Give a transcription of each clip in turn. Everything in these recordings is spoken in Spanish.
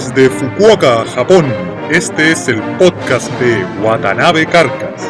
Desde Fukuoka, Japón, este es el podcast de Watanabe Carcas.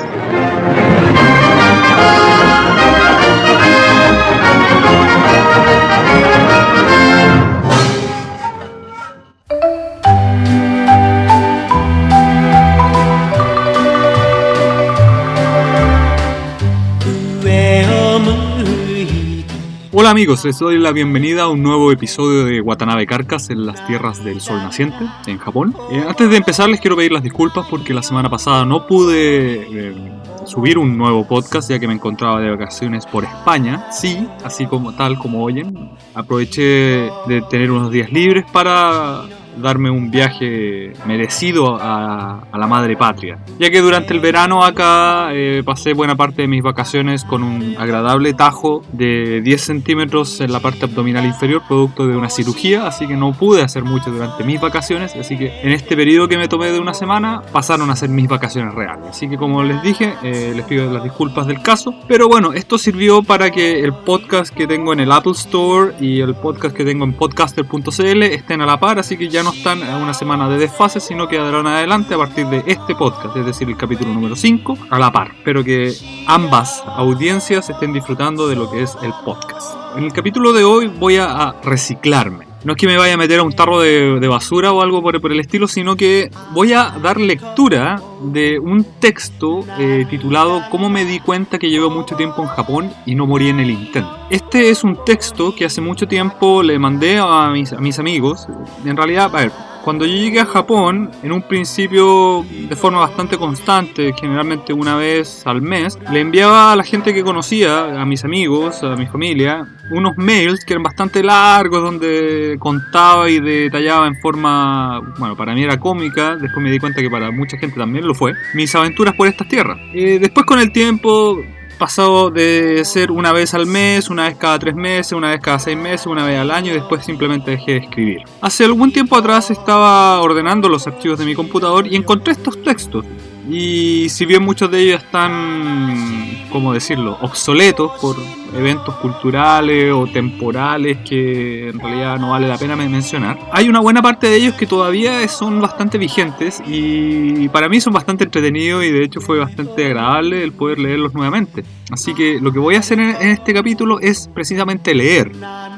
Hola amigos, les doy la bienvenida a un nuevo episodio de Watanabe Carcas en las tierras del sol naciente, en Japón. Eh, antes de empezar les quiero pedir las disculpas porque la semana pasada no pude eh, subir un nuevo podcast ya que me encontraba de vacaciones por España. Sí, así como tal como oyen, aproveché de tener unos días libres para darme un viaje merecido a, la madre patria. Ya que durante el verano acá eh, pasé buena parte de mis vacaciones con un agradable tajo de 10 centímetros en la parte abdominal inferior, producto de una cirugía, así que no pude hacer mucho durante mis vacaciones, así que en este periodo que me tomé de una semana pasaron a ser mis vacaciones reales. Así que como les dije, eh, les pido las disculpas del caso, pero bueno, esto sirvió para que el podcast que tengo en el Apple Store y el podcast que tengo en podcaster.cl estén a la par, así que ya no están a una semana de desfase, sino que darán adelante a partir de este podcast, es decir, el capítulo número 5, a la par. Espero que ambas audiencias estén disfrutando de lo que es el podcast. En el capítulo de hoy voy a reciclarme. No es que me vaya a meter a un tarro de, basura o algo por, el estilo, sino que voy a dar lectura de un texto eh, titulado Cómo me di cuenta que llevo mucho tiempo en Japón y no morí en el intento. Este es un texto que hace mucho tiempo le mandé a mis, a mis amigos. En realidad, a ver, cuando yo llegué a Japón, en un principio de forma bastante constante, generalmente una vez al mes, le enviaba a la gente que conocía, a mis amigos, a mi familia, unos mails que eran bastante largos, donde contaba y detallaba en forma, bueno, para mí era cómica, después me di cuenta que para mucha gente también lo fue, mis aventuras por estas tierras. Eh, después con el tiempo pasado de ser una vez al mes, una vez cada tres meses, una vez cada seis meses, una vez al año y después simplemente dejé de escribir. Hace algún tiempo atrás estaba ordenando los archivos de mi computador y encontré estos textos. Y si bien muchos de ellos están, ¿cómo decirlo?, obsoletos por eventos culturales o temporales que en realidad no vale la pena mencionar. Hay una buena parte de ellos que todavía son bastante vigentes y para mí son bastante entretenidos y de hecho fue bastante agradable el poder leerlos nuevamente. Así que lo que voy a hacer en este capítulo es precisamente leer,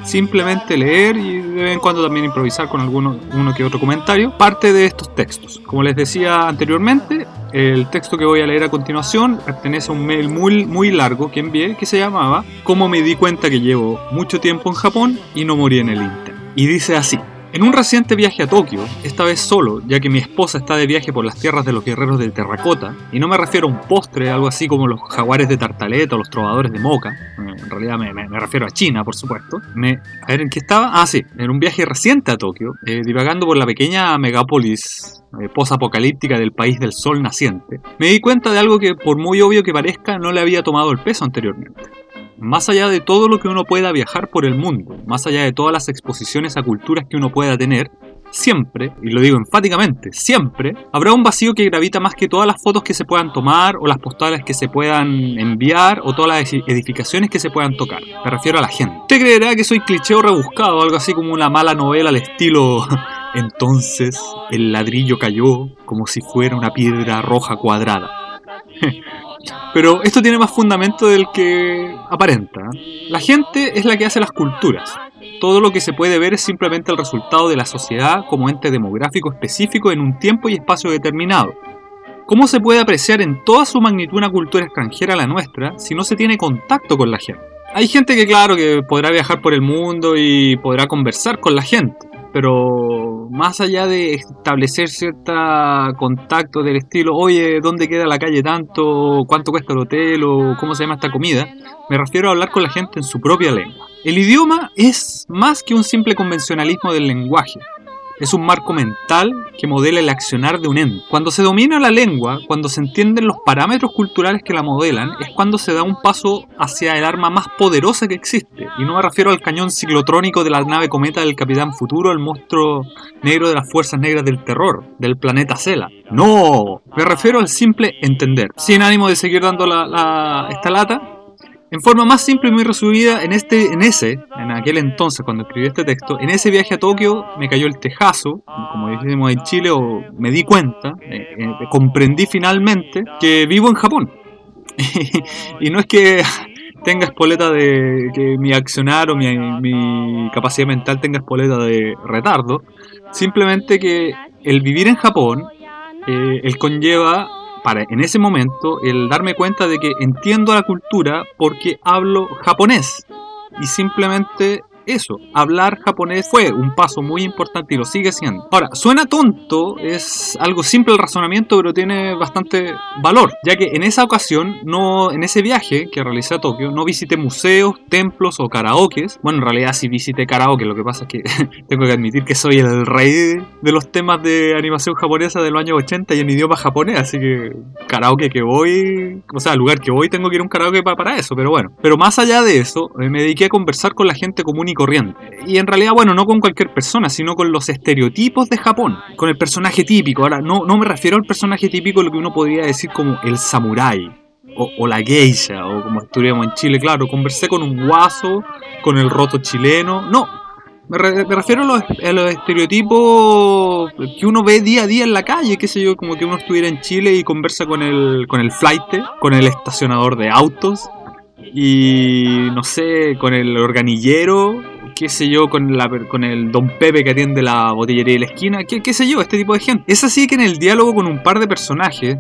simplemente leer y de vez en cuando también improvisar con alguno uno que otro comentario, parte de estos textos. Como les decía anteriormente, el texto que voy a leer a continuación pertenece a un mail muy, muy largo que envié que se llamaba cómo me di cuenta que llevo mucho tiempo en Japón y no morí en el Inter. Y dice así. En un reciente viaje a Tokio, esta vez solo, ya que mi esposa está de viaje por las tierras de los guerreros de terracota, y no me refiero a un postre, algo así como los jaguares de tartaleta o los trovadores de moca, en realidad me, refiero a China, por supuesto. Me, a ver, ¿en qué estaba? Ah, sí, en un viaje reciente a Tokio, eh, divagando por la pequeña megápolis eh, posapocalíptica del país del sol naciente, me di cuenta de algo que, por muy obvio que parezca, no le había tomado el peso anteriormente más allá de todo lo que uno pueda viajar por el mundo, más allá de todas las exposiciones a culturas que uno pueda tener, siempre, y lo digo enfáticamente, siempre, habrá un vacío que gravita más que todas las fotos que se puedan tomar o las postales que se puedan enviar o todas las edificaciones que se puedan tocar. Me refiero a la gente. Usted creerá que soy cliché o rebuscado, algo así como una mala novela al estilo... Entonces el ladrillo cayó como si fuera una piedra roja cuadrada. Pero esto tiene más fundamento del que aparenta. La gente es la que hace las culturas. Todo lo que se puede ver es simplemente el resultado de la sociedad como ente demográfico específico en un tiempo y espacio determinado. ¿Cómo se puede apreciar en toda su magnitud una cultura extranjera a la nuestra si no se tiene contacto con la gente? Hay gente que claro que podrá viajar por el mundo y podrá conversar con la gente, pero más allá de establecer cierto contacto del estilo, oye, ¿dónde queda la calle tanto? ¿Cuánto cuesta el hotel? ¿O cómo se llama esta comida? Me refiero a hablar con la gente en su propia lengua. El idioma es más que un simple convencionalismo del lenguaje es un marco mental que modela el accionar de un ente. Cuando se domina la lengua, cuando se entienden los parámetros culturales que la modelan, es cuando se da un paso hacia el arma más poderosa que existe. Y no me refiero al cañón ciclotrónico de la nave cometa del Capitán Futuro, el monstruo negro de las fuerzas negras del terror, del planeta Cela. No, me refiero al simple entender. Sin ánimo de seguir dando la, esta lata, En forma más simple y muy resumida, en, este, en ese, en aquel entonces, cuando escribí este texto, en ese viaje a Tokio me cayó el tejazo, como decimos en Chile, o me di cuenta, eh, eh, comprendí finalmente que vivo en Japón. y no es que tenga espoleta de que mi accionar o mi, capacidad mental tenga espoleta de retardo, simplemente que el vivir en Japón, eh, conlleva para en ese momento el darme cuenta de que entiendo la cultura porque hablo japonés y simplemente eso, hablar japonés fue un paso muy importante y lo sigue siendo. Ahora, suena tonto, es algo simple el razonamiento, pero tiene bastante valor, ya que en esa ocasión, no, en ese viaje que realicé a Tokio, no visité museos, templos o karaokes. Bueno, en realidad sí visité karaoke, lo que pasa es que tengo que admitir que soy el rey de los temas de animación japonesa de los años 80 y en idioma japonés, así que karaoke que voy, o sea, lugar que voy tengo que ir a un karaoke para, para eso, pero bueno. Pero más allá de eso, me dediqué a conversar con la gente común y corriente. Y en realidad, bueno, no con cualquier persona, sino con los estereotipos de Japón, con el personaje típico. Ahora, no, no me refiero al personaje típico, lo que uno podría decir como el samurái. O, la geisha, o como estudiamos en Chile, claro, conversé con un guaso, con el roto chileno, no, me, refiero a los, a los, estereotipos que uno ve día a día en la calle, qué sé yo, como que uno estuviera en Chile y conversa con el, con el flight, con el estacionador de autos, y no sé, con el organillero, qué sé yo, con, la, con el don Pepe que atiende la botillería de la esquina, qué, qué sé yo, este tipo de gente. Es así que en el diálogo con un par de personajes,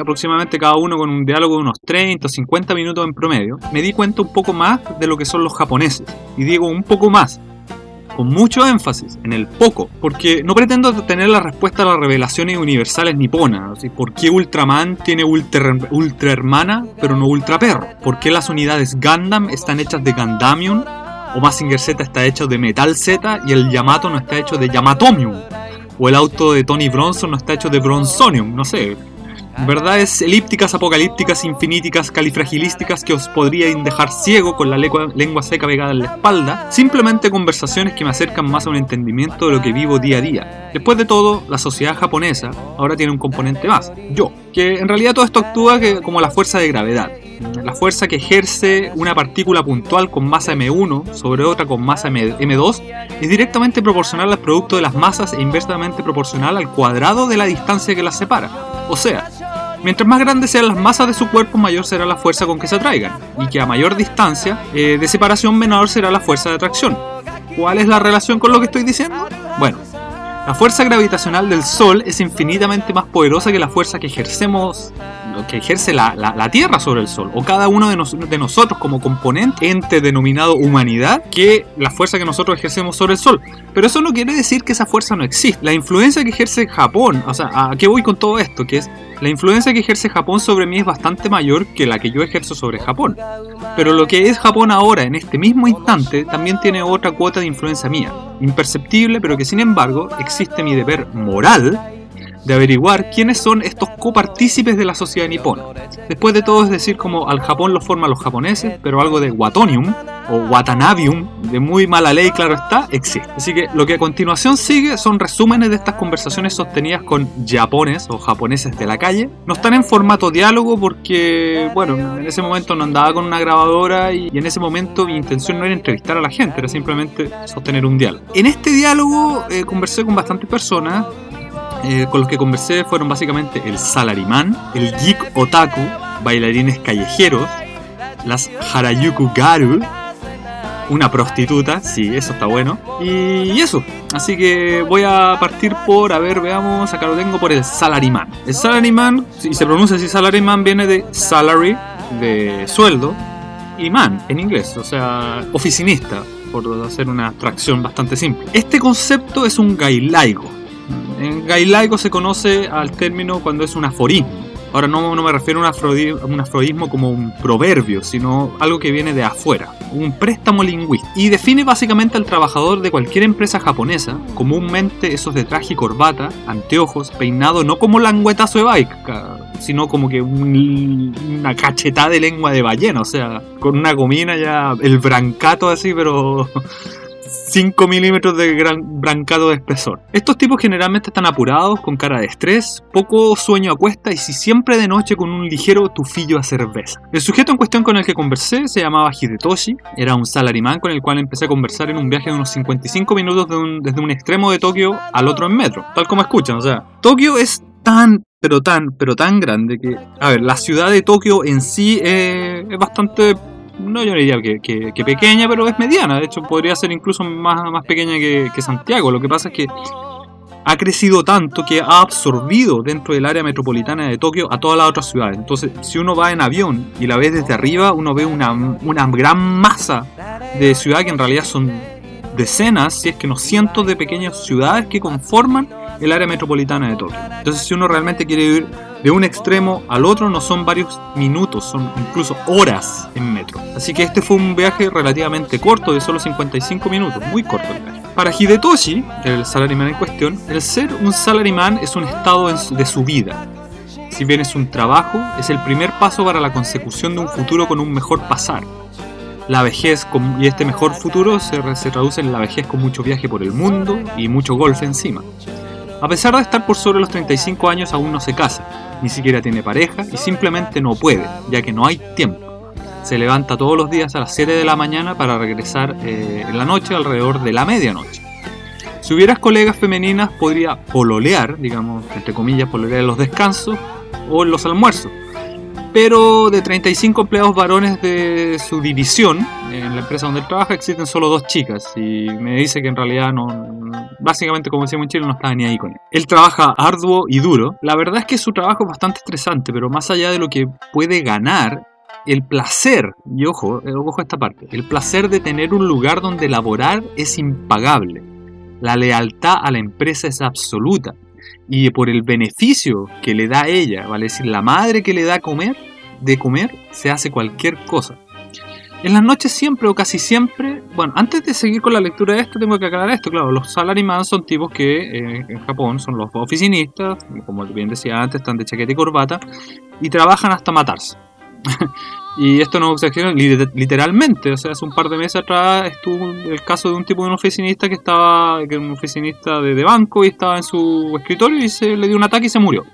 aproximadamente cada uno con un diálogo de unos 30 o 50 minutos en promedio, me di cuenta un poco más de lo que son los japoneses. Y digo un poco más, con mucho énfasis en el poco, porque no pretendo tener la respuesta a las revelaciones universales niponas. ¿Por qué Ultraman tiene ultra, hermana pero no ultra perro? ¿Por qué las unidades Gundam están hechas de Gundamium? O Massinger Z está hecho de Metal Z y el Yamato no está hecho de Yamatomium. O el auto de Tony Bronson no está hecho de Bronsonium, no sé. Verdades elípticas, apocalípticas, infiniticas, califragilísticas que os podrían dejar ciego con la lengua, seca pegada en la espalda. Simplemente conversaciones que me acercan más a un entendimiento de lo que vivo día a día. Después de todo, la sociedad japonesa ahora tiene un componente más, yo. Que en realidad todo esto actúa como la fuerza de gravedad. La fuerza que ejerce una partícula puntual con masa m1 sobre otra con masa m2 es directamente proporcional al producto de las masas e inversamente proporcional al cuadrado de la distancia que las separa. O sea, Mientras más grandes sean las masas de su cuerpo, mayor será la fuerza con que se atraigan, y que a mayor distancia eh, de separación, menor será la fuerza de atracción. ¿Cuál es la relación con lo que estoy diciendo? Bueno, la fuerza gravitacional del Sol es infinitamente más poderosa que la fuerza que ejercemos, que ejerce la, Tierra sobre el Sol, o cada uno de, de, nosotros como componente, ente denominado humanidad, que la fuerza que nosotros ejercemos sobre el Sol. Pero eso no quiere decir que esa fuerza no existe. La influencia que ejerce Japón, o sea, ¿a qué voy con todo esto? Que es la influencia que ejerce Japón sobre mí es bastante mayor que la que yo ejerzo sobre Japón. Pero lo que es Japón ahora, en este mismo instante, también tiene otra cuota de influencia mía. Imperceptible, pero que sin embargo existe mi deber moral de averiguar quiénes son estos copartícipes de la sociedad nipona. Después de todo es decir como al Japón lo forman los japoneses, pero algo de Watonium o Watanabium, de muy mala ley, claro está, existe. Así que lo que a continuación sigue son resúmenes de estas conversaciones sostenidas con japones o japoneses de la calle. No están en formato diálogo porque, bueno, en ese momento no andaba con una grabadora y, en ese momento mi intención no era entrevistar a la gente, era simplemente sostener un diálogo. En este diálogo eh, conversé con bastantes personas, eh, con los que conversé fueron básicamente el salarimán, el geek otaku, bailarines callejeros, las Harayuku Garu, una prostituta, sí, eso está bueno. Y, eso, así que voy a partir por, a ver, veamos, acá lo tengo por el salaryman. El salaryman, si se pronuncia así salaryman, viene de salary, de sueldo, y man en inglés, o sea, oficinista, por hacer una abstracción bastante simple. Este concepto es un gailaigo en gailaico se conoce al término cuando es un aforismo. Ahora no, no me refiero a un, aforismo como un proverbio, sino algo que viene de afuera, un préstamo lingüístico. Y define básicamente al trabajador de cualquier empresa japonesa, comúnmente esos de traje y corbata, anteojos, peinado no como languetazo de bike, sino como que una cachetada de lengua de ballena, o sea, con una gomina ya, el brancato así, pero 5 milímetros de gran brancado de espesor. Estos tipos generalmente están apurados, con cara de estrés, poco sueño a cuesta y si siempre de noche con un ligero tufillo a cerveza. El sujeto en cuestión con el que conversé se llamaba Hidetoshi, era un salarimán con el cual empecé a conversar en un viaje de unos 55 minutos desde un extremo de Tokio al otro en metro, tal como escuchan, o sea, Tokio es tan pero tan, pero tan grande que, a ver, la ciudad de Tokio en sí es bastante, no yo diría que, que, pequeña, pero es mediana, de hecho podría ser incluso más, más pequeña que, que Santiago, lo que pasa es que ha crecido tanto que ha absorbido dentro del área metropolitana de Tokio a todas las otras ciudades. Entonces, si uno va en avión y la ve desde arriba, uno ve una, una gran masa de ciudad que en realidad son decenas, si es que no cientos de pequeñas ciudades que conforman el área metropolitana de Tokio. Entonces, si uno realmente quiere ir de un extremo al otro, no son varios minutos, son incluso horas en metro. Así que este fue un viaje relativamente corto, de solo 55 minutos, muy corto el viaje. Para Hidetoshi, el salaryman en cuestión, el ser un salaryman es un estado de su vida. Si bien es un trabajo, es el primer paso para la consecución de un futuro con un mejor pasar. La vejez y este mejor futuro se, se traduce en la vejez con mucho viaje por el mundo y mucho golf encima. A pesar de estar por sobre los 35 años aún no se casa, ni siquiera tiene pareja y simplemente no puede, ya que no hay tiempo. Se levanta todos los días a las 7 de la mañana para regresar eh, en la noche alrededor de la medianoche. Si hubieras colegas femeninas podría pololear, digamos, entre comillas, pololear en los descansos o en los almuerzos, pero de 35 empleados varones de su división, en la empresa donde él trabaja, existen solo dos chicas. Y me dice que en realidad no. Básicamente, como decíamos en Chile, no estaba ni ahí con él. Él trabaja arduo y duro. La verdad es que su trabajo es bastante estresante, pero más allá de lo que puede ganar, el placer, y ojo, eh, ojo esta parte, el placer de tener un lugar donde laborar es impagable. La lealtad a la empresa es absoluta y por el beneficio que le da ella, vale decir, la madre que le da comer, de comer, se hace cualquier cosa. En las noches siempre o casi siempre, bueno, antes de seguir con la lectura de esto tengo que aclarar esto, claro, los salaryman son tipos que eh, en Japón son los oficinistas, como bien decía antes, están de chaqueta y corbata, y trabajan hasta matarse. Y esto no exagero literalmente, o sea, hace un par de meses atrás estuvo el caso de un tipo de un oficinista que estaba, que era un oficinista de, banco y estaba en su escritorio y se le dio un ataque y se murió.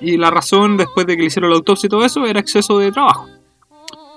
Y la razón después de que le hicieron la autopsia y todo eso era exceso de trabajo.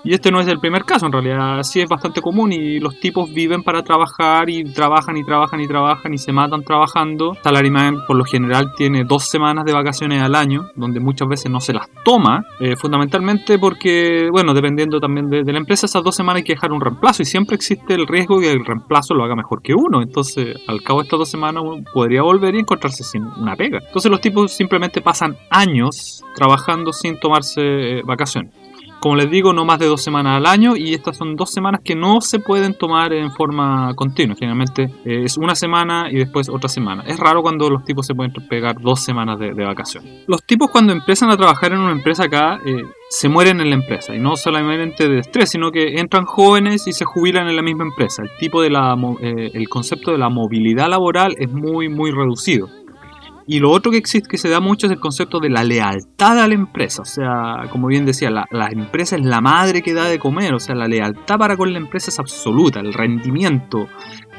Y este no es el primer caso, en realidad sí es bastante común y los tipos viven para trabajar y trabajan y trabajan y trabajan y se matan trabajando. Salaryman por lo general tiene dos semanas de vacaciones al año, donde muchas veces no se las toma, eh, fundamentalmente porque, bueno, dependiendo también de, la empresa, esas dos semanas hay que dejar un reemplazo y siempre existe el riesgo que el reemplazo lo haga mejor que uno. Entonces, al cabo de estas dos semanas uno podría volver y encontrarse sin una pega. Entonces los tipos simplemente pasan años trabajando sin tomarse eh, vacaciones como les digo, no más de dos semanas al año y estas son dos semanas que no se pueden tomar en forma continua. Generalmente eh, es una semana y después otra semana. Es raro cuando los tipos se pueden pegar dos semanas de, vacaciones. Los tipos cuando empiezan a trabajar en una empresa acá eh, se mueren en la empresa y no solamente de estrés, sino que entran jóvenes y se jubilan en la misma empresa. El tipo de la, eh, el concepto de la movilidad laboral es muy muy reducido. Y lo otro que existe, que se da mucho, es el concepto de la lealtad a la empresa. O sea, como bien decía, la, empresa es la madre que da de comer. O sea, la lealtad para con la empresa es absoluta. El rendimiento,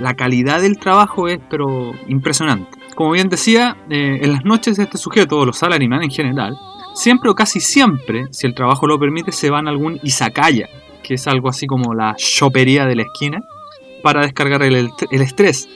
la calidad del trabajo es, pero impresionante. Como bien decía, eh, en las noches de este sujeto, o los salaryman en general, siempre o casi siempre, si el trabajo lo permite, se van a algún izakaya, que es algo así como la chopería de la esquina, para descargar el estrés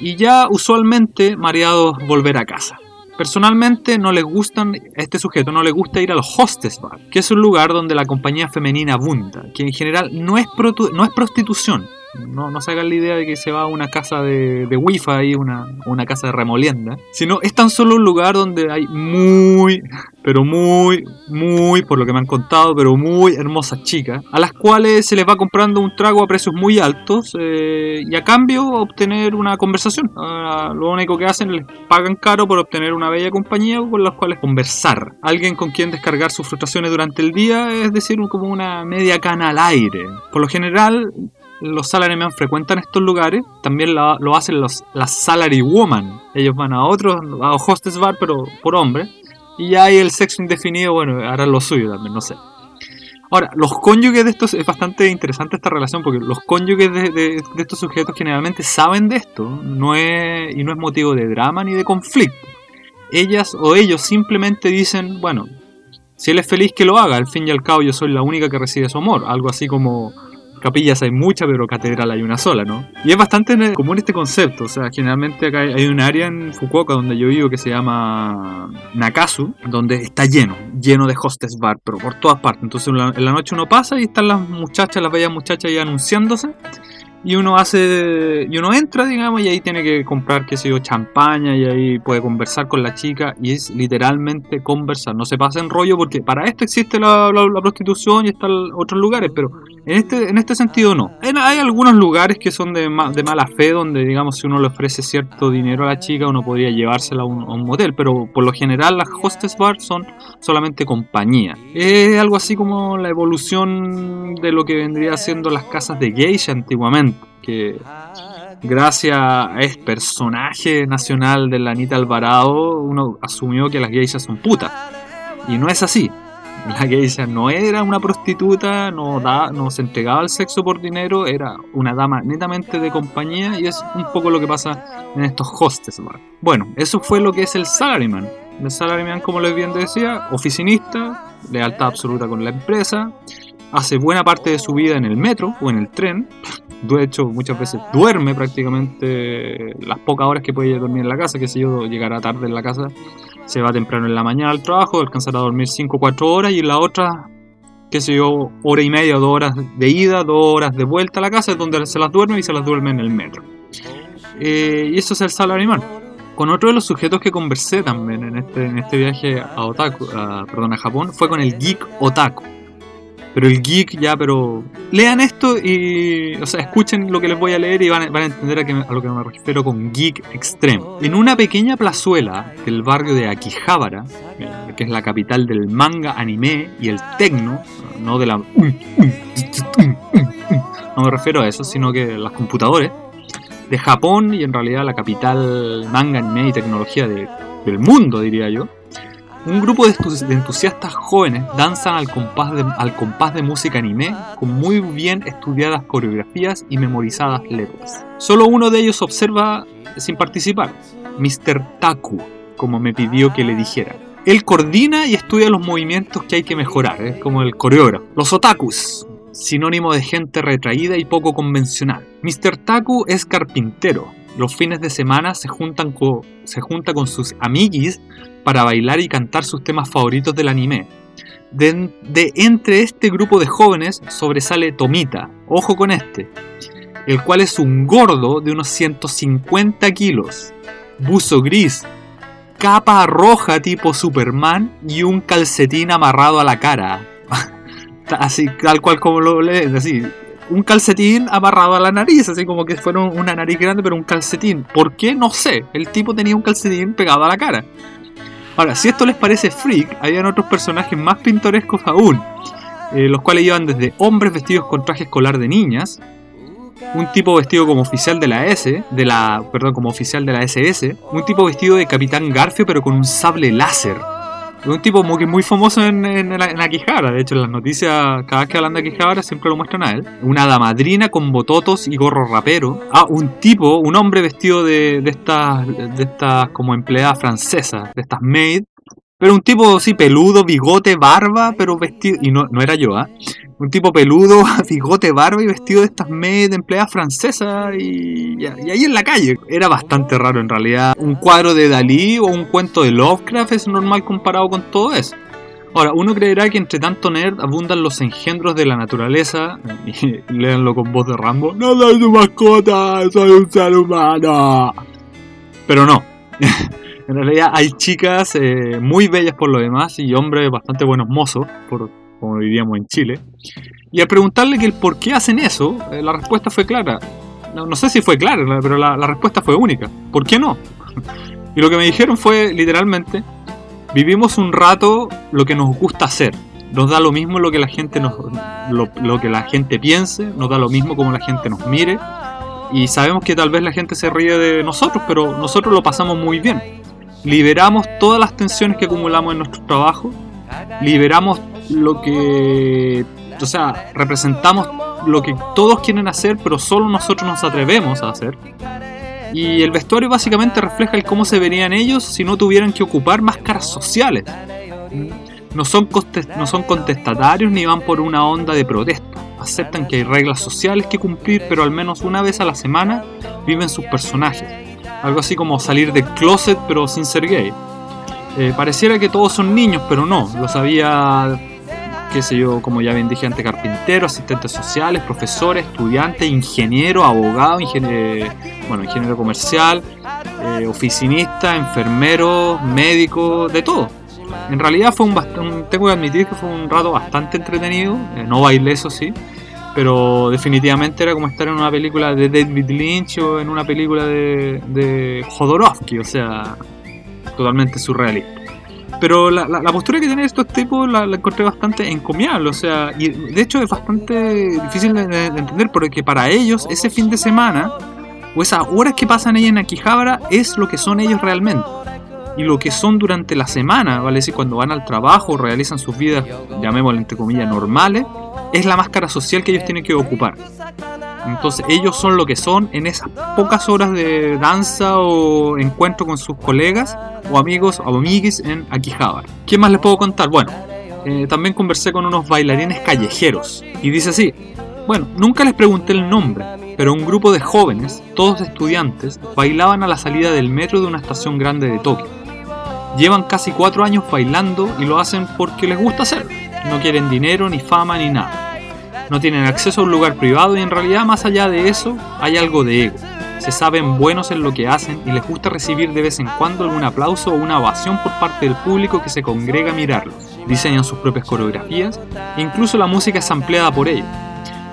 y ya usualmente mareados volver a casa. Personalmente no les gustan, este sujeto no le gusta ir al hostess bar, que es un lugar donde la compañía femenina abunda, que en general no es, no es prostitución, no, no se hagan la idea de que se va a una casa de, de wifi, una, una casa de remolienda, sino es tan solo un lugar donde hay muy, pero muy, muy, por lo que me han contado, pero muy hermosas chicas, a las cuales se les va comprando un trago a precios muy altos eh, y a cambio obtener una conversación. lo único que hacen les pagan caro por obtener una bella compañía con las cuales conversar. Alguien con quien descargar sus frustraciones durante el día, es decir, como una media cana al aire. Por lo general, los salarymen frecuentan estos lugares, también lo, hacen los, las salary woman. Ellos van a otros, a hostess bar, pero por hombre. Y hay el sexo indefinido, bueno, harán lo suyo también, no sé. Ahora, los cónyuges de estos, es bastante interesante esta relación, porque los cónyuges de- de estos sujetos generalmente saben de esto, no es, y no es motivo de drama ni de conflicto. Ellas o ellos simplemente dicen, bueno, si él es feliz que lo haga, al fin y al cabo yo soy la única que recibe su amor, algo así como capillas hay muchas, pero catedral hay una sola, ¿no? Y es bastante común este concepto, o sea, generalmente acá hay un área en Fukuoka donde yo vivo que se llama Nakasu, donde está lleno, lleno de hostess bar, pero por todas partes. Entonces en la noche uno pasa y están las muchachas, las bellas muchachas ahí anunciándose. Y uno hace, y uno entra, digamos, y ahí tiene que comprar, qué sé yo, champaña, y ahí puede conversar con la chica, y es literalmente conversar, no se pasa en rollo, porque para esto existe la, prostitución y están otros lugares, pero en este, en este sentido no. Hay algunos lugares que son de, ma- de mala fe, donde digamos si uno le ofrece cierto dinero a la chica, uno podría llevársela a un, a pero por lo general las hostess bar son solamente compañía. Es algo así como la evolución de lo que vendría siendo las casas de geisha antiguamente, que gracias a este personaje nacional de la Anita Alvarado, uno asumió que las geishas son putas. Y no es así. La geisha no era una prostituta, no, da, no se entregaba al sexo por dinero, era una dama netamente de compañía y es un poco lo que pasa en estos hostes. bar. Bueno, eso fue lo que es el salaryman. El salaryman, como les bien decía, oficinista, lealtad absoluta con la empresa, hace buena parte de su vida en el metro o en el tren. De hecho, muchas veces duerme prácticamente las pocas horas que puede dormir en la casa, que si yo llegará tarde en la casa, se va temprano en la mañana al trabajo, alcanzará a dormir 5 o 4 horas y la otra, qué sé yo, hora y media 2 horas de ida, 2 horas de vuelta a la casa, es donde se las duerme y se las duerme en el metro. Eh, y eso es el salaryman. Con otro de los sujetos que conversé también en este, en este viaje a Otaku, a- perdón, a Japón, fue con el geek otaku. Pero el geek ya, pero lean esto y, o sea, escuchen lo que les voy a leer y van van a entender a, qué me- a lo que me refiero con geek extremo. En una pequeña plazuela del barrio de Akihabara, eh, que es la capital del manga, anime y el tecno, no de la... No me refiero a eso, sino que las computadores de Japón y en realidad la capital manga, anime y tecnología de- del mundo, diría yo. Un grupo de, entusiastas jóvenes danzan al compás, de, al compás de música anime con muy bien estudiadas coreografías y memorizadas letras. Solo uno de ellos observa sin participar, Mr. Taku, como me pidió que le dijera. Él coordina y estudia los movimientos que hay que mejorar, es como el coreógrafo. Los otakus, sinónimo de gente retraída y poco convencional. Mr. Taku es carpintero. Los fines de semana se, juntan se junta con sus amiguis para bailar y cantar sus temas favoritos del anime. De, de entre este grupo de jóvenes sobresale Tomita, ojo con este, el cual es un gordo de unos 150 kilos, buzo gris, capa roja tipo Superman y un calcetín amarrado a la cara. así, tal cual como lo lees, así. Un calcetín amarrado a la nariz, así como que fuera una nariz grande, pero un calcetín. ¿Por qué? No sé. El tipo tenía un calcetín pegado a la cara. Ahora, si esto les parece freak, habían otros personajes más pintorescos aún, eh, los cuales iban desde hombres vestidos con traje escolar de niñas, un tipo vestido como oficial de la S, de la, perdón, como oficial de la SS, un tipo vestido de Capitán Garfio pero con un sable láser. Un tipo muy, muy famoso en, en, en de hecho en las noticias, cada vez que hablan de Akihabara siempre lo muestran a él. Una damadrina con bototos y gorro rapero. Ah, un tipo, un hombre vestido de, de estas, de estas como empleada francesa, de estas maid. Pero un tipo así peludo, bigote, barba, pero vestido... Y no, no era yo, ¿ah? Un tipo peludo, bigote, barba y vestido de estas maid empleadas francesas y, y ahí en la calle. Era bastante raro en realidad. Un cuadro de Dalí o un cuento de Lovecraft es normal comparado con todo eso. Ahora, uno creerá que entre tanto nerd abundan los engendros de la naturaleza. Y léanlo con voz de Rambo. No soy tu mascota, soy un ser humano. Pero no. en realidad hay chicas eh, muy bellas por lo demás y hombres bastante buenos mozos, por, como diríamos en Chile. Y al preguntarle que por qué hacen eso, eh, la respuesta fue clara. No, sé si fue clara, la- pero la, la respuesta fue única. ¿Por qué no? y lo que me dijeron fue literalmente, vivimos un rato lo que nos gusta hacer. Nos da lo mismo lo que la gente nos, lo, lo que la gente piense, nos da lo mismo como la gente nos mire. Y sabemos que tal vez la gente se ríe de nosotros, pero nosotros lo pasamos muy bien. Liberamos todas las tensiones que acumulamos en nuestro trabajo liberamos lo que, o sea, representamos lo que todos quieren hacer, pero solo nosotros nos atrevemos a hacer. Y el vestuario básicamente refleja el cómo se verían ellos si no tuvieran que ocupar máscaras sociales. No son, no son contestatarios ni van por una onda de protesta. Aceptan que hay reglas sociales que cumplir, pero al menos una vez a la semana viven sus personajes. Algo así como salir del closet pero sin ser gay. Eh, pareciera que todos son niños, pero no. Lo sabía qué sé yo, como ya bien dije antes, carpinteros, asistentes sociales, profesores, estudiantes, ingeniero, abogado, ingeniero, bueno, ingeniero comercial, eh, oficinista, enfermero, médico, de todo. En realidad fue un, tengo que admitir que fue un rato bastante entretenido, eh, no bailé eso sí, pero definitivamente era como estar en una película de David Lynch o en una película de, de Jodorowsky, o sea, totalmente surrealista. Pero la, la, postura que tienen estos tipos la, encontré bastante encomiable, o sea, y de hecho es bastante difícil de, entender porque para ellos ese fin de semana o esas horas que pasan ahí en Akihabara es lo que son ellos realmente. Y lo que son durante la semana, ¿vale? decir, cuando van al trabajo, realizan sus vidas, llamémosle entre comillas, normales, es la máscara social que ellos tienen que ocupar. Entonces ellos son lo que son en esas pocas horas de danza o encuentro con sus colegas o amigos o amiguis en Akihabara. ¿Qué más les puedo contar? Bueno, eh, también conversé con unos bailarines callejeros y dice así, bueno, nunca les pregunté el nombre, pero un grupo de jóvenes, todos estudiantes, bailaban a la salida del metro de una estación grande de Tokio. Llevan casi cuatro años bailando y lo hacen porque les gusta hacerlo. No quieren dinero, ni fama, ni nada no tienen acceso a un lugar privado y en realidad más allá de eso hay algo de ego. Se saben buenos en lo que hacen y les gusta recibir de vez en cuando algún aplauso o una ovación por parte del público que se congrega a mirarlos. Diseñan sus propias coreografías e incluso la música es ampliada por ellos.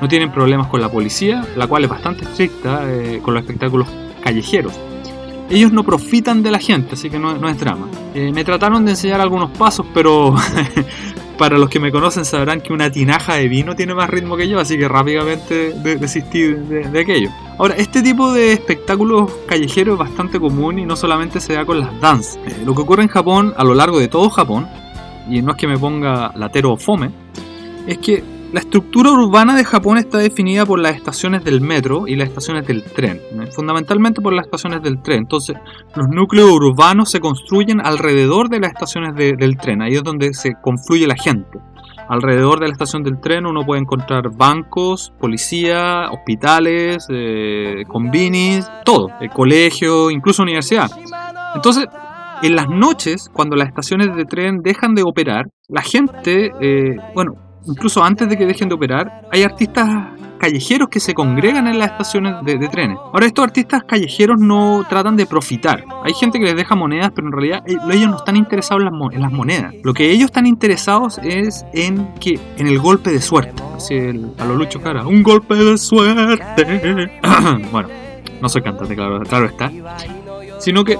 No tienen problemas con la policía, la cual es bastante estricta eh, con los espectáculos callejeros. Ellos no profitan de la gente, así que no, es drama. Eh, me trataron de enseñar algunos pasos, pero para los que me conocen sabrán que una tinaja de vino tiene más ritmo que yo, así que rápidamente desistí de, aquello. Ahora, este tipo de espectáculos callejeros es bastante común y no solamente se da con las danzas. Eh, lo que ocurre en Japón, a lo largo de todo Japón, y no es que me ponga latero o fome, es que la estructura urbana de Japón está definida por las estaciones del metro y las estaciones del tren, fundamentalmente por las estaciones del tren. Entonces, los núcleos urbanos se construyen alrededor de las estaciones del tren, ahí es donde se confluye la gente. Alrededor de la estación del tren uno puede encontrar bancos, policía, hospitales, eh, combinis, todo, el colegio, incluso universidad. Entonces, en las noches, cuando las estaciones de tren dejan de operar, la gente, eh, bueno, incluso antes de que dejen de operar, hay artistas callejeros que se congregan en las estaciones de, trenes. Ahora, estos artistas callejeros no tratan de profitar. Hay gente que les deja monedas, pero en realidad eh, ellos no están interesados en las, monedas. Lo que ellos están interesados es en que en el golpe de suerte. Así a lo Lucho Cara, un golpe de suerte. bueno, no soy cantante, claro, claro está. Sino que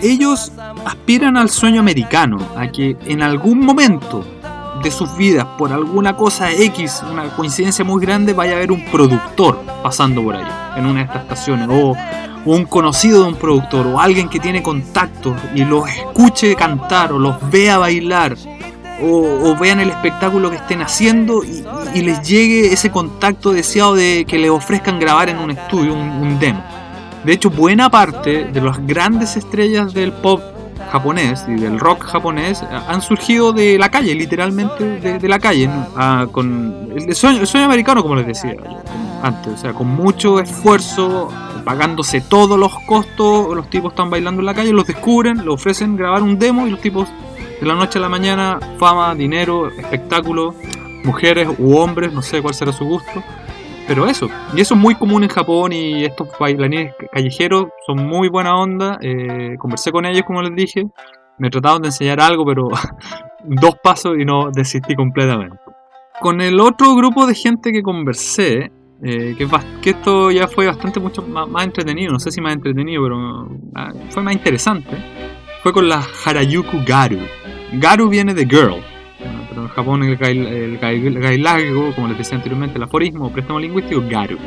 ellos aspiran al sueño americano, a que en algún momento de sus vidas, por alguna cosa X, una coincidencia muy grande, vaya a haber un productor pasando por ahí, en una de estas estaciones, o, un conocido de un productor, o alguien que tiene contactos y los escuche cantar, o los vea bailar, o, vean el espectáculo que estén haciendo y, les llegue ese contacto deseado de que les ofrezcan grabar en un estudio, un demo. De hecho, buena parte de las grandes estrellas del pop japonés y del rock japonés han surgido de la calle, literalmente de, la calle, ah, con el sueño, americano, como les decía antes, o sea, con mucho esfuerzo, pagándose todos los costos, los tipos están bailando en la calle, los descubren, le ofrecen grabar un demo y los tipos de la noche a la mañana, fama, dinero, espectáculo, mujeres u hombres, no sé cuál será su gusto, pero eso, y eso es muy común en Japón y estos bailarines callejeros son muy buena onda. Eh, conversé con ellos, como les dije, me trataban de enseñar algo, pero dos pasos y no desistí completamente. Con el otro grupo de gente que conversé, eh, que, esto ya fue bastante mucho más, entretenido, no sé si más entretenido, pero ah, fue más interesante, fue con la Harayuku Garu. Garu viene de girl, en Japón el, el, como les decía anteriormente, el aforismo préstamo lingüístico, garu.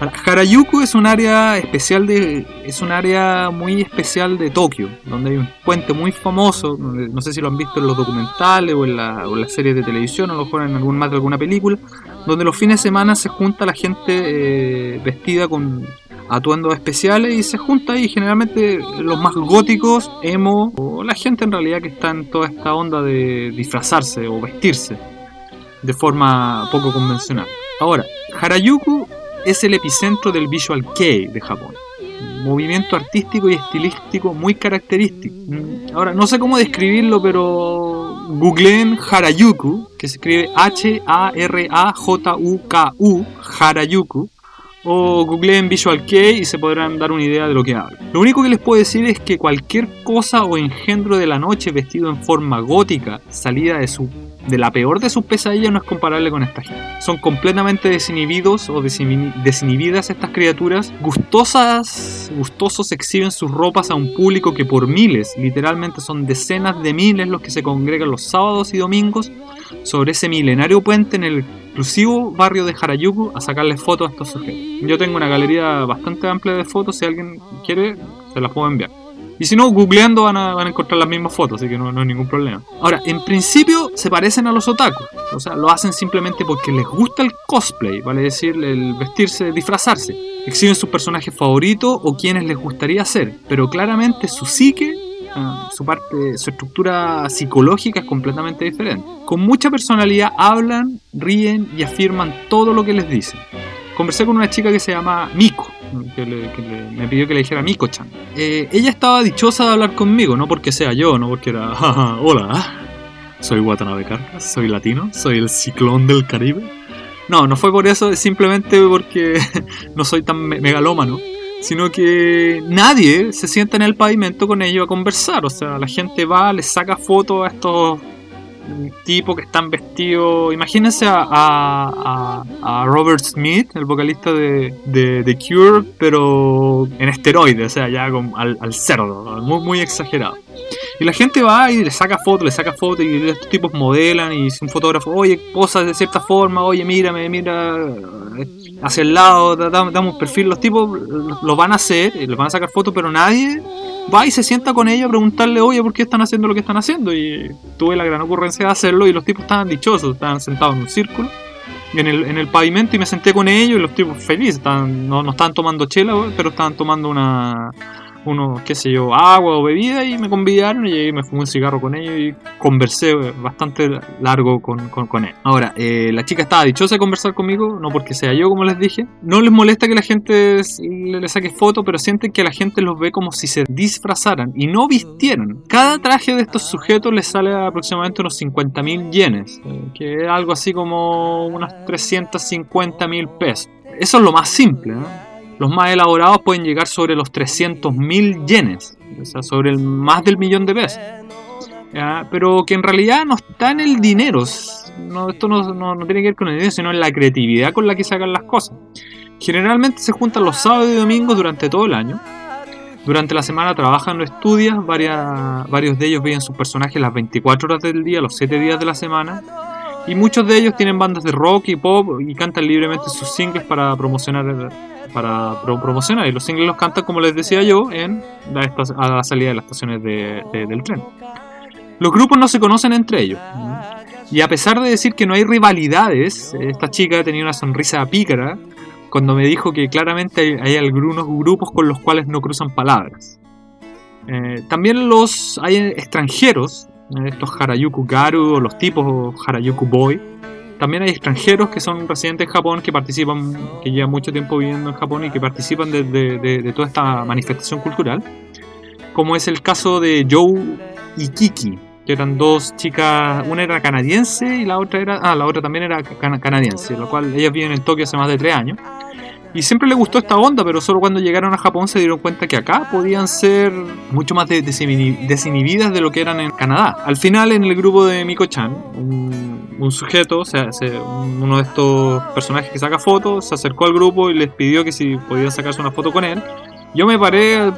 Harajuku es un área especial de es un área muy especial de Tokio, donde hay un puente muy famoso, no sé si lo han visto en los documentales o en la, o series de televisión o lo mejor en algún más de alguna película, donde los fines de semana se junta la gente eh, vestida con atuendos especiales y se junta ahí generalmente los más góticos, emo o la gente en realidad que está en toda esta onda de disfrazarse o vestirse de forma poco convencional. Ahora, Harajuku es el epicentro del visual kei de Japón. movimiento artístico y estilístico muy característico. Mm, ahora, no sé cómo describirlo, pero googleen Harajuku, que se escribe H-A-R-A-J-U-K-U, Harajuku, o googleen Visual Kei y se podrán dar una idea de lo que hablo. Lo único que les puedo decir es que cualquier cosa o engendro de la noche vestido en forma gótica, salida de su de la peor de sus pesadillas no es comparable con esta gente. Son completamente desinhibidos o desinhibidas estas criaturas. Gustosas, gustosos exhiben sus ropas a un público que por miles, literalmente son decenas de miles los que se congregan los sábados y domingos sobre ese milenario puente en el exclusivo barrio de Harajuku a sacarles fotos a estos sujetos. Yo tengo una galería bastante amplia de fotos, si alguien quiere se las puedo enviar. Y si no, googleando van a, encontrar las mismas fotos, así que no, no hay ningún problema. Ahora, en principio se parecen a los otakus. O sea, lo hacen simplemente porque les gusta el cosplay, vale decir, el vestirse, disfrazarse. Exhiben sus personajes favoritos o quienes les gustaría ser, pero claramente su psique ah, su parte, su estructura psicológica es completamente diferente. Con mucha personalidad hablan, ríen y afirman todo lo que les dicen. Conversé con una chica que se llama Miko, que, me pidió que le dijera Miko-chan. Eh, ella estaba dichosa de hablar conmigo, no porque sea yo, no porque era, hola, soy Watanabe Carcas, soy latino, soy el ciclón del Caribe. No, no fue por eso, simplemente porque no soy tan megalómano, sino que nadie se sienta en el pavimento con ellos a conversar. O sea, la gente va, les saca fotos a estos tipo que están vestidos. Imagínense a, a, Robert Smith, el vocalista de, de, Cure, pero en esteroides, o sea, ya con, al, al cerdo, muy, muy exagerado. Y la gente va y le saca fotos, le saca fotos y estos tipos modelan y un fotógrafo, oye, posa de cierta forma, oye, mírame, mira hacia el lado, damos un perfil. Los tipos lo van a hacer, les van a sacar fotos, pero nadie va y se sienta con ellos a preguntarle, oye, ¿por qué están haciendo lo que están haciendo? Y tuve la gran ocurrencia de hacerlo y los tipos estaban dichosos, estaban sentados en un círculo. En el, en el pavimento y me senté con ellos y los tipos felices, estaban, no, no estaban tomando chela, pero estaban tomando una, unos, qué sé yo, agua o bebida y me convidaron y me fumé un cigarro con ellos y conversé bastante largo con, con, él. Ahora, eh, la chica estaba dichosa de conversar conmigo, no porque sea yo, como les dije. No les molesta que la gente le, saque fotos, pero sienten que la gente los ve como si se disfrazaran y no vistieran. Cada traje de estos sujetos les sale aproximadamente unos 50.000 yenes, eh, que es algo así como unas 350.000 pesos. Eso es lo más simple, ¿no? Los más elaborados pueden llegar sobre los 300.000 yenes, o sea, sobre el más del millón de pesos. Pero que en realidad no está en el dinero. No, esto no, tiene que ver con el dinero, sino en la creatividad con la que se hagan las cosas. Generalmente se juntan los sábados y domingos durante todo el año. Durante la semana trabajan o estudian, varios de ellos viven sus personajes las 24 horas del día, los 7 días de la semana. Y muchos de ellos tienen bandas de rock y pop y cantan libremente sus singles para promocionar para promocionar. Y los singles los cantan, como les decía yo, en la a la salida de las estaciones del tren. Los grupos no se conocen entre ellos. Y a pesar de decir que no hay rivalidades, esta chica tenía una sonrisa pícara cuando me dijo que claramente hay, algunos grupos con los cuales no cruzan palabras. Eh, también los hay extranjeros, estos Harayuku Garu o los tipos Harayuku Boy, también hay extranjeros que son residentes en Japón, que participan, que llevan mucho tiempo viviendo en Japón y que participan de, toda esta manifestación cultural. Como es el caso de Joe y Kiki, que eran dos chicas, una era canadiense y la otra era, ah, la otra también era canadiense, lo cual ellas viven en Tokio hace más de tres años. Y siempre les gustó esta onda, pero solo cuando llegaron a Japón se dieron cuenta que acá podían ser mucho más desinhibidas de lo que eran en Canadá. Al final, en el grupo de Miko-chan, un, sujeto, o sea, uno de estos personajes que saca fotos, se acercó al grupo y les pidió que si podían sacarse una foto con él. Yo me paré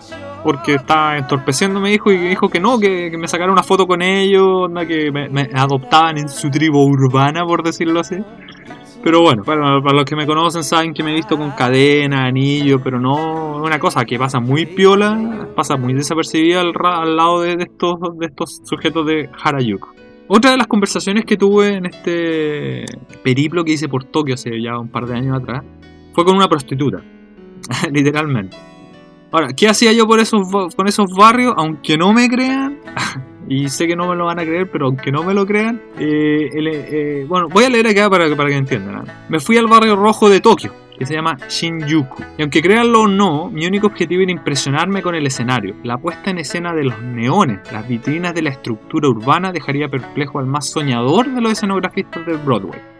porque estaba entorpeciendo, me dijo, y dijo que no, que, me sacara una foto con ellos, que me, me adoptaban en su tribu urbana, por decirlo así. Pero bueno, para, los que me conocen saben que me he visto con cadena, anillo, pero no es una cosa que pasa muy piola, pasa muy desapercibida al, lado de, estos, de estos sujetos de Harajuku. Otra de las conversaciones que tuve en este periplo que hice por Tokio hace ya un par de años atrás fue con una prostituta, literalmente. Ahora, ¿qué hacía yo por esos, con esos barrios? Aunque no me crean, y sé que no me lo van a creer, pero aunque no me lo crean, eh, eh, bueno, voy a leer acá para, para que entiendan. Me fui al barrio rojo de Tokio, que se llama Shinjuku. Y aunque créanlo o no, mi único objetivo era impresionarme con el escenario. La puesta en escena de los neones, las vitrinas de la estructura urbana dejaría perplejo al más soñador de los escenografistas de Broadway.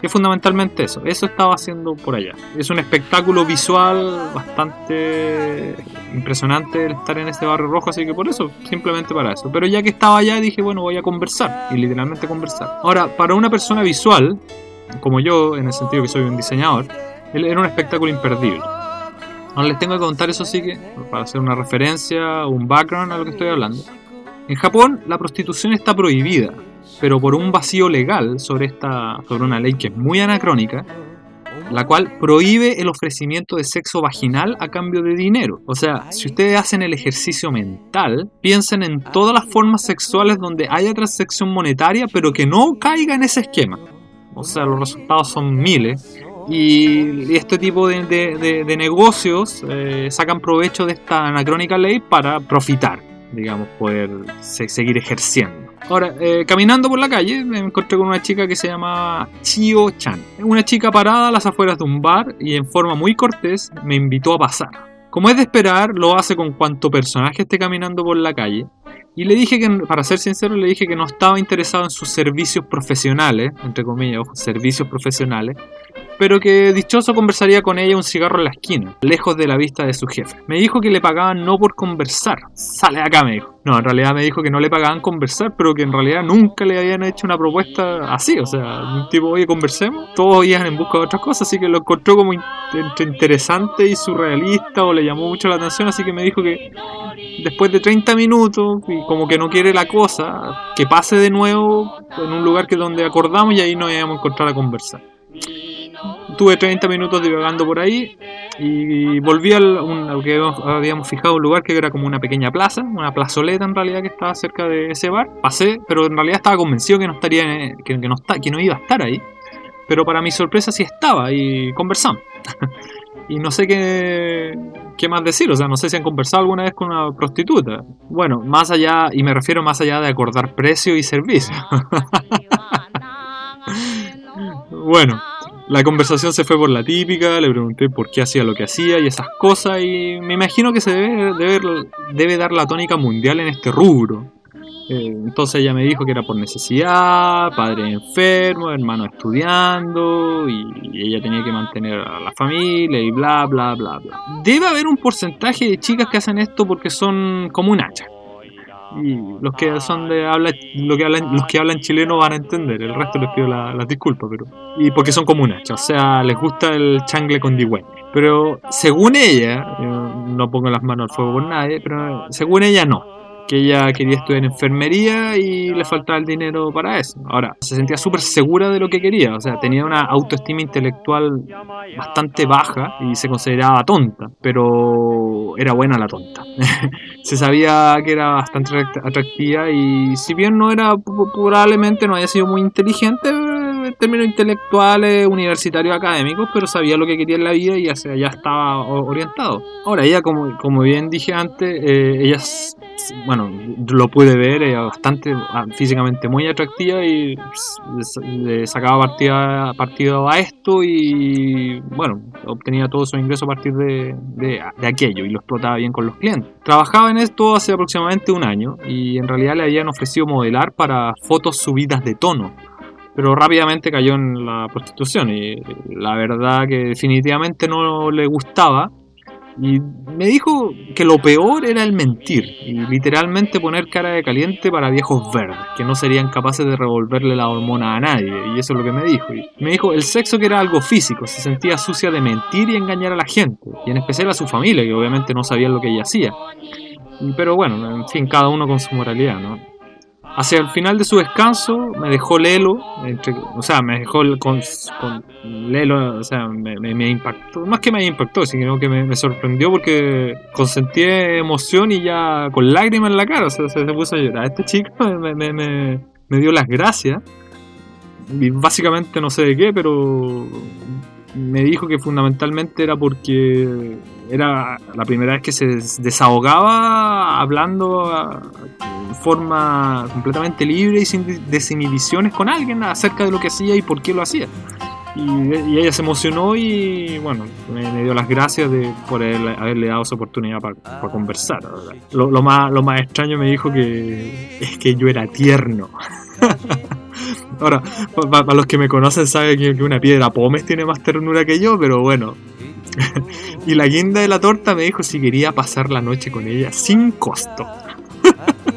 Es fundamentalmente eso, eso estaba haciendo por allá. Es un espectáculo visual bastante impresionante el estar en este barrio rojo, así que por eso, simplemente para eso. Pero ya que estaba allá dije, bueno, voy a conversar, y literalmente conversar. Ahora, para una persona visual, como yo, en el sentido que soy un diseñador, era un espectáculo imperdible. Ahora les tengo que contar eso sí que, para hacer una referencia, un background a lo que estoy hablando. En Japón la prostitución está prohibida, pero por un vacío legal sobre, esta, sobre una ley que es muy anacrónica, la cual prohíbe el ofrecimiento de sexo vaginal a cambio de dinero. O sea, si ustedes hacen el ejercicio mental, piensen en todas las formas sexuales donde haya transacción monetaria, pero que no caiga en ese esquema. O sea, los resultados son miles. Y, este tipo de, negocios eh, sacan provecho de esta anacrónica ley para profitar, digamos, poder seguir ejerciendo. Ahora, eh, caminando por la calle, me encontré con una chica que se llama Chio Chan. Una chica parada a las afueras de un bar y en forma muy cortés me invitó a pasar. Como es de esperar, lo hace con cuanto personaje esté caminando por la calle. Y le dije que, para ser sincero, le dije que no estaba interesado en sus servicios profesionales, entre comillas, servicios profesionales, pero que dichoso conversaría con ella un cigarro en la esquina, lejos de la vista de su jefe. Me dijo que le pagaban no por conversar. Sale acá, me dijo. No, en realidad me dijo que no le pagaban conversar, pero que en realidad nunca le habían hecho una propuesta así. O sea, un tipo, oye, conversemos. Todos iban en busca de otras cosas, así que lo encontró como interesante y surrealista o le llamó mucho la atención, así que me dijo que después de 30 minutos, como que no quiere la cosa, que pase de nuevo en un lugar que donde acordamos y ahí nos íbamos a encontrar a conversar. Tuve 30 minutos divagando por ahí y volví al un, que habíamos fijado un lugar que era como una pequeña plaza, una plazoleta en realidad que estaba cerca de ese bar. Pasé, pero en realidad estaba convencido que no estaría, que, no, está, que no iba a estar ahí. Pero para mi sorpresa sí estaba y conversamos. y no sé qué, qué más decir, o sea, no sé si han conversado alguna vez con una prostituta. Bueno, más allá, y me refiero más allá de acordar precio y servicio. bueno, la conversación se fue por la típica, le pregunté por qué hacía lo que hacía y esas cosas y me imagino que se debe, debe, dar la tónica mundial en este rubro. Eh, entonces ella me dijo que era por necesidad, padre enfermo, hermano estudiando y, ella tenía que mantener a la familia y bla bla bla bla. Debe haber un porcentaje de chicas que hacen esto porque son como un hacha y los que son de habla que hablan los que hablan chileno van a entender el resto les pido las la disculpas pero y porque son comunas o sea les gusta el changle con digüen pero según ella no pongo las manos al fuego por nadie pero según ella no que ella quería estudiar enfermería y le faltaba el dinero para eso. Ahora, se sentía súper segura de lo que quería, o sea, tenía una autoestima intelectual bastante baja y se consideraba tonta, pero era buena la tonta. se sabía que era bastante atractiva y si bien no era, probablemente no haya sido muy inteligente, en términos intelectuales, universitarios, académicos, pero sabía lo que quería en la vida y hacia allá estaba orientado. Ahora, ella, como, como bien dije antes, eh, ella bueno, lo pude ver, era bastante ah, físicamente muy atractiva y le sacaba partida, partido a esto y bueno, obtenía todo su ingreso a partir de, de, aquello y lo explotaba bien con los clientes. Trabajaba en esto hace aproximadamente un año y en realidad le habían ofrecido modelar para fotos subidas de tono pero rápidamente cayó en la prostitución y la verdad que definitivamente no le gustaba y me dijo que lo peor era el mentir y literalmente poner cara de caliente para viejos verdes, que no serían capaces de revolverle la hormona a nadie. Y eso es lo que me dijo. Y me dijo el sexo que era algo físico, se sentía sucia de mentir y engañar a la gente, y en especial a su familia, que obviamente no sabían lo que ella hacía. Pero bueno, en fin, cada uno con su moralidad, ¿no? Hacia el final de su descanso me dejó Lelo, o sea, me dejó con, Lelo, o sea, me, impactó, más que me impactó, sino que me, sorprendió porque consentí emoción y ya con lágrimas en la cara, o sea, se, puso a llorar. Este chico me, dio las gracias, básicamente no sé de qué, pero me dijo que fundamentalmente era porque era la primera vez que se desahogaba hablando de forma completamente libre y sin desinhibiciones con alguien acerca de lo que hacía y por qué lo hacía. Y, ella se emocionó y bueno, me, dio las gracias de, por haberle dado esa oportunidad para conversar. Lo, más, lo más extraño me dijo que es que yo era tierno. Ahora, para los que me conocen saben que, una piedra pómez tiene más ternura que yo, pero bueno. y la guinda de la torta me dijo si quería pasar la noche con ella sin costo.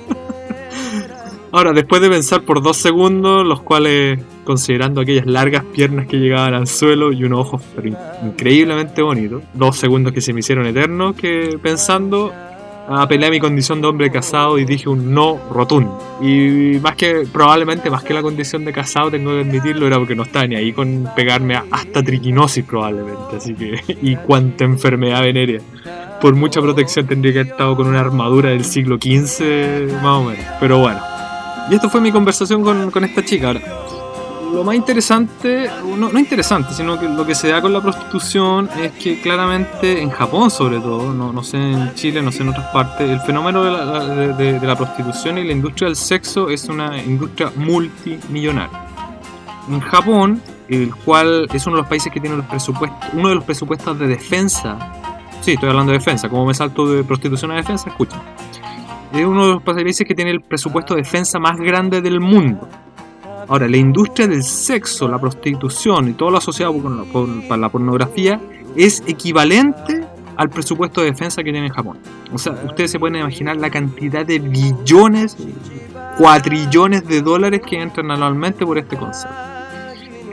Ahora, después de pensar por dos segundos, los cuales, considerando aquellas largas piernas que llegaban al suelo y unos ojos increíblemente bonitos, dos segundos que se me hicieron eternos, que pensando, apelé a mi condición de hombre casado y dije un no rotundo. Y más que, probablemente más que la condición de casado, tengo que admitirlo, era porque no estaba ni ahí con pegarme hasta triquinosis probablemente. Así que, y cuánta enfermedad venérea. Por mucha protección tendría que haber estado con una armadura del siglo XV, más o menos. Pero bueno. Y esto fue mi conversación con, con esta chica. Ahora, lo más interesante, no, interesante, sino que lo que se da con la prostitución es que claramente en Japón sobre todo, no, no sé en Chile, no sé en otras partes, el fenómeno de la, de, de la prostitución y la industria del sexo es una industria multimillonaria. En Japón, el cual es uno de los países que tiene el presupuesto, uno de los presupuestos de defensa, sí, estoy hablando de defensa, como me salto de prostitución a defensa, escucha. Es uno de los países que tiene el presupuesto de defensa más grande del mundo Ahora, la industria del sexo, la prostitución y todo lo asociado con la, pornografía es equivalente al presupuesto de defensa que tiene Japón. O sea, ustedes se pueden imaginar la cantidad de billones, cuatrillones de dólares que entran anualmente por este concepto.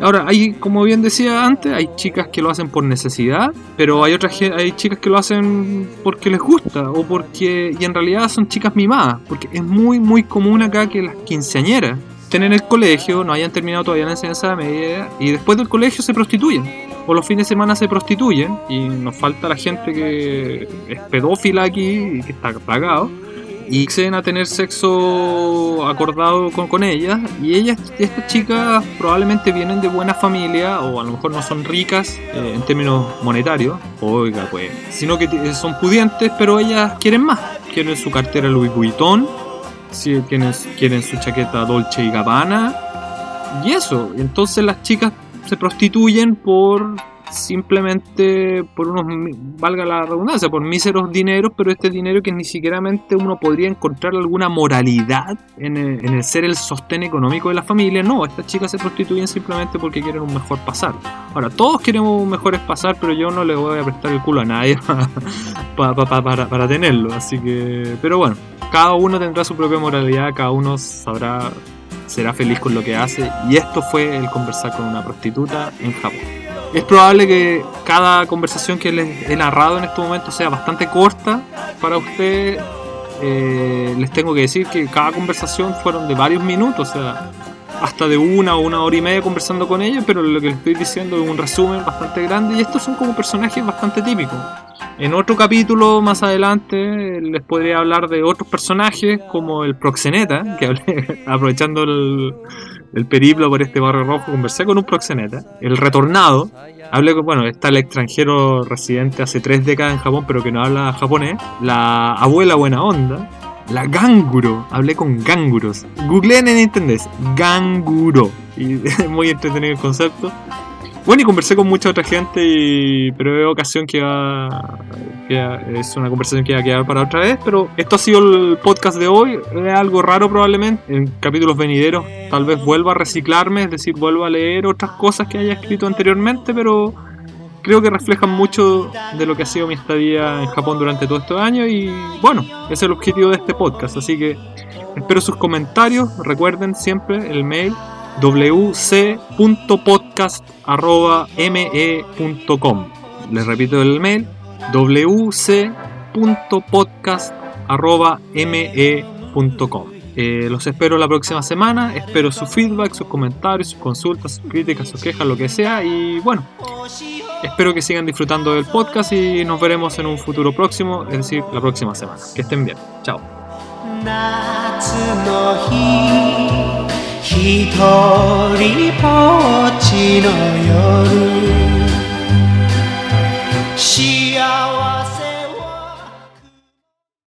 Ahora, hay, como bien decía antes, hay chicas que lo hacen por necesidad, pero hay otras hay chicas que lo hacen porque les gusta o porque y en realidad son chicas mimadas, porque es muy muy común acá que las quinceañeras estén en el colegio, no hayan terminado todavía la enseñanza media y después del colegio se prostituyen. O los fines de semana se prostituyen y nos falta la gente que es pedófila aquí y que está pagado y acceden a tener sexo acordado con, con ellas y ellas, estas chicas probablemente vienen de buena familia o a lo mejor no son ricas eh, en términos monetarios, oiga pues, sino que son pudientes pero ellas quieren más, quieren su cartera Louis Vuitton si quieren, quieren su chaqueta Dolce y Gabbana. Y eso, entonces las chicas se prostituyen por simplemente por unos, valga la redundancia, por míseros dineros, pero este dinero que ni siquiera uno podría encontrar alguna moralidad en el, ser el sostén económico de la familia. No, estas chicas se prostituyen simplemente porque quieren un mejor pasar. Ahora, todos queremos un mejor pasar, pero yo no le voy a prestar el culo a nadie para, para, para tenerlo. Así que, pero bueno, cada uno tendrá su propia moralidad, cada uno sabrá, será feliz con lo que hace. Y esto fue el conversar con una prostituta en Japón. Es probable que cada conversación que les he narrado en este momento sea bastante corta para usted. Eh, les tengo que decir que cada conversación fueron de varios minutos, o sea, hasta de una o una hora y media conversando con ellos, pero lo que les estoy diciendo es un resumen bastante grande y estos son como personajes bastante típicos. En otro capítulo más adelante les podría hablar de otros personajes como el proxeneta, que hablé, aprovechando el, periplo por este barrio rojo, conversé con un proxeneta, el retornado, hablé con, bueno, está el extranjero residente hace tres décadas en Japón pero que no habla japonés, la abuela buena onda, la ganguro, hablé con ganguros, googleen en internet, ganguro, y es muy entretenido el concepto. Bueno, y conversé con mucha otra gente, y, pero es ocasión que va. Que es una conversación que va a quedar para otra vez. Pero esto ha sido el podcast de hoy. Es algo raro, probablemente. En capítulos venideros, tal vez vuelva a reciclarme, es decir, vuelva a leer otras cosas que haya escrito anteriormente, pero creo que reflejan mucho de lo que ha sido mi estadía en Japón durante todos estos años. Y bueno, ese es el objetivo de este podcast. Así que espero sus comentarios. Recuerden siempre el mail wc.podcast.me.com. Les repito el mail wc.podcast.me.com. Eh, los espero la próxima semana, espero su feedback, sus comentarios, sus consultas, sus críticas, sus quejas, lo que sea. Y bueno, espero que sigan disfrutando del podcast y nos veremos en un futuro próximo, es decir, la próxima semana. Que estén bien. Chao. 夏の日一人ぼっちの夜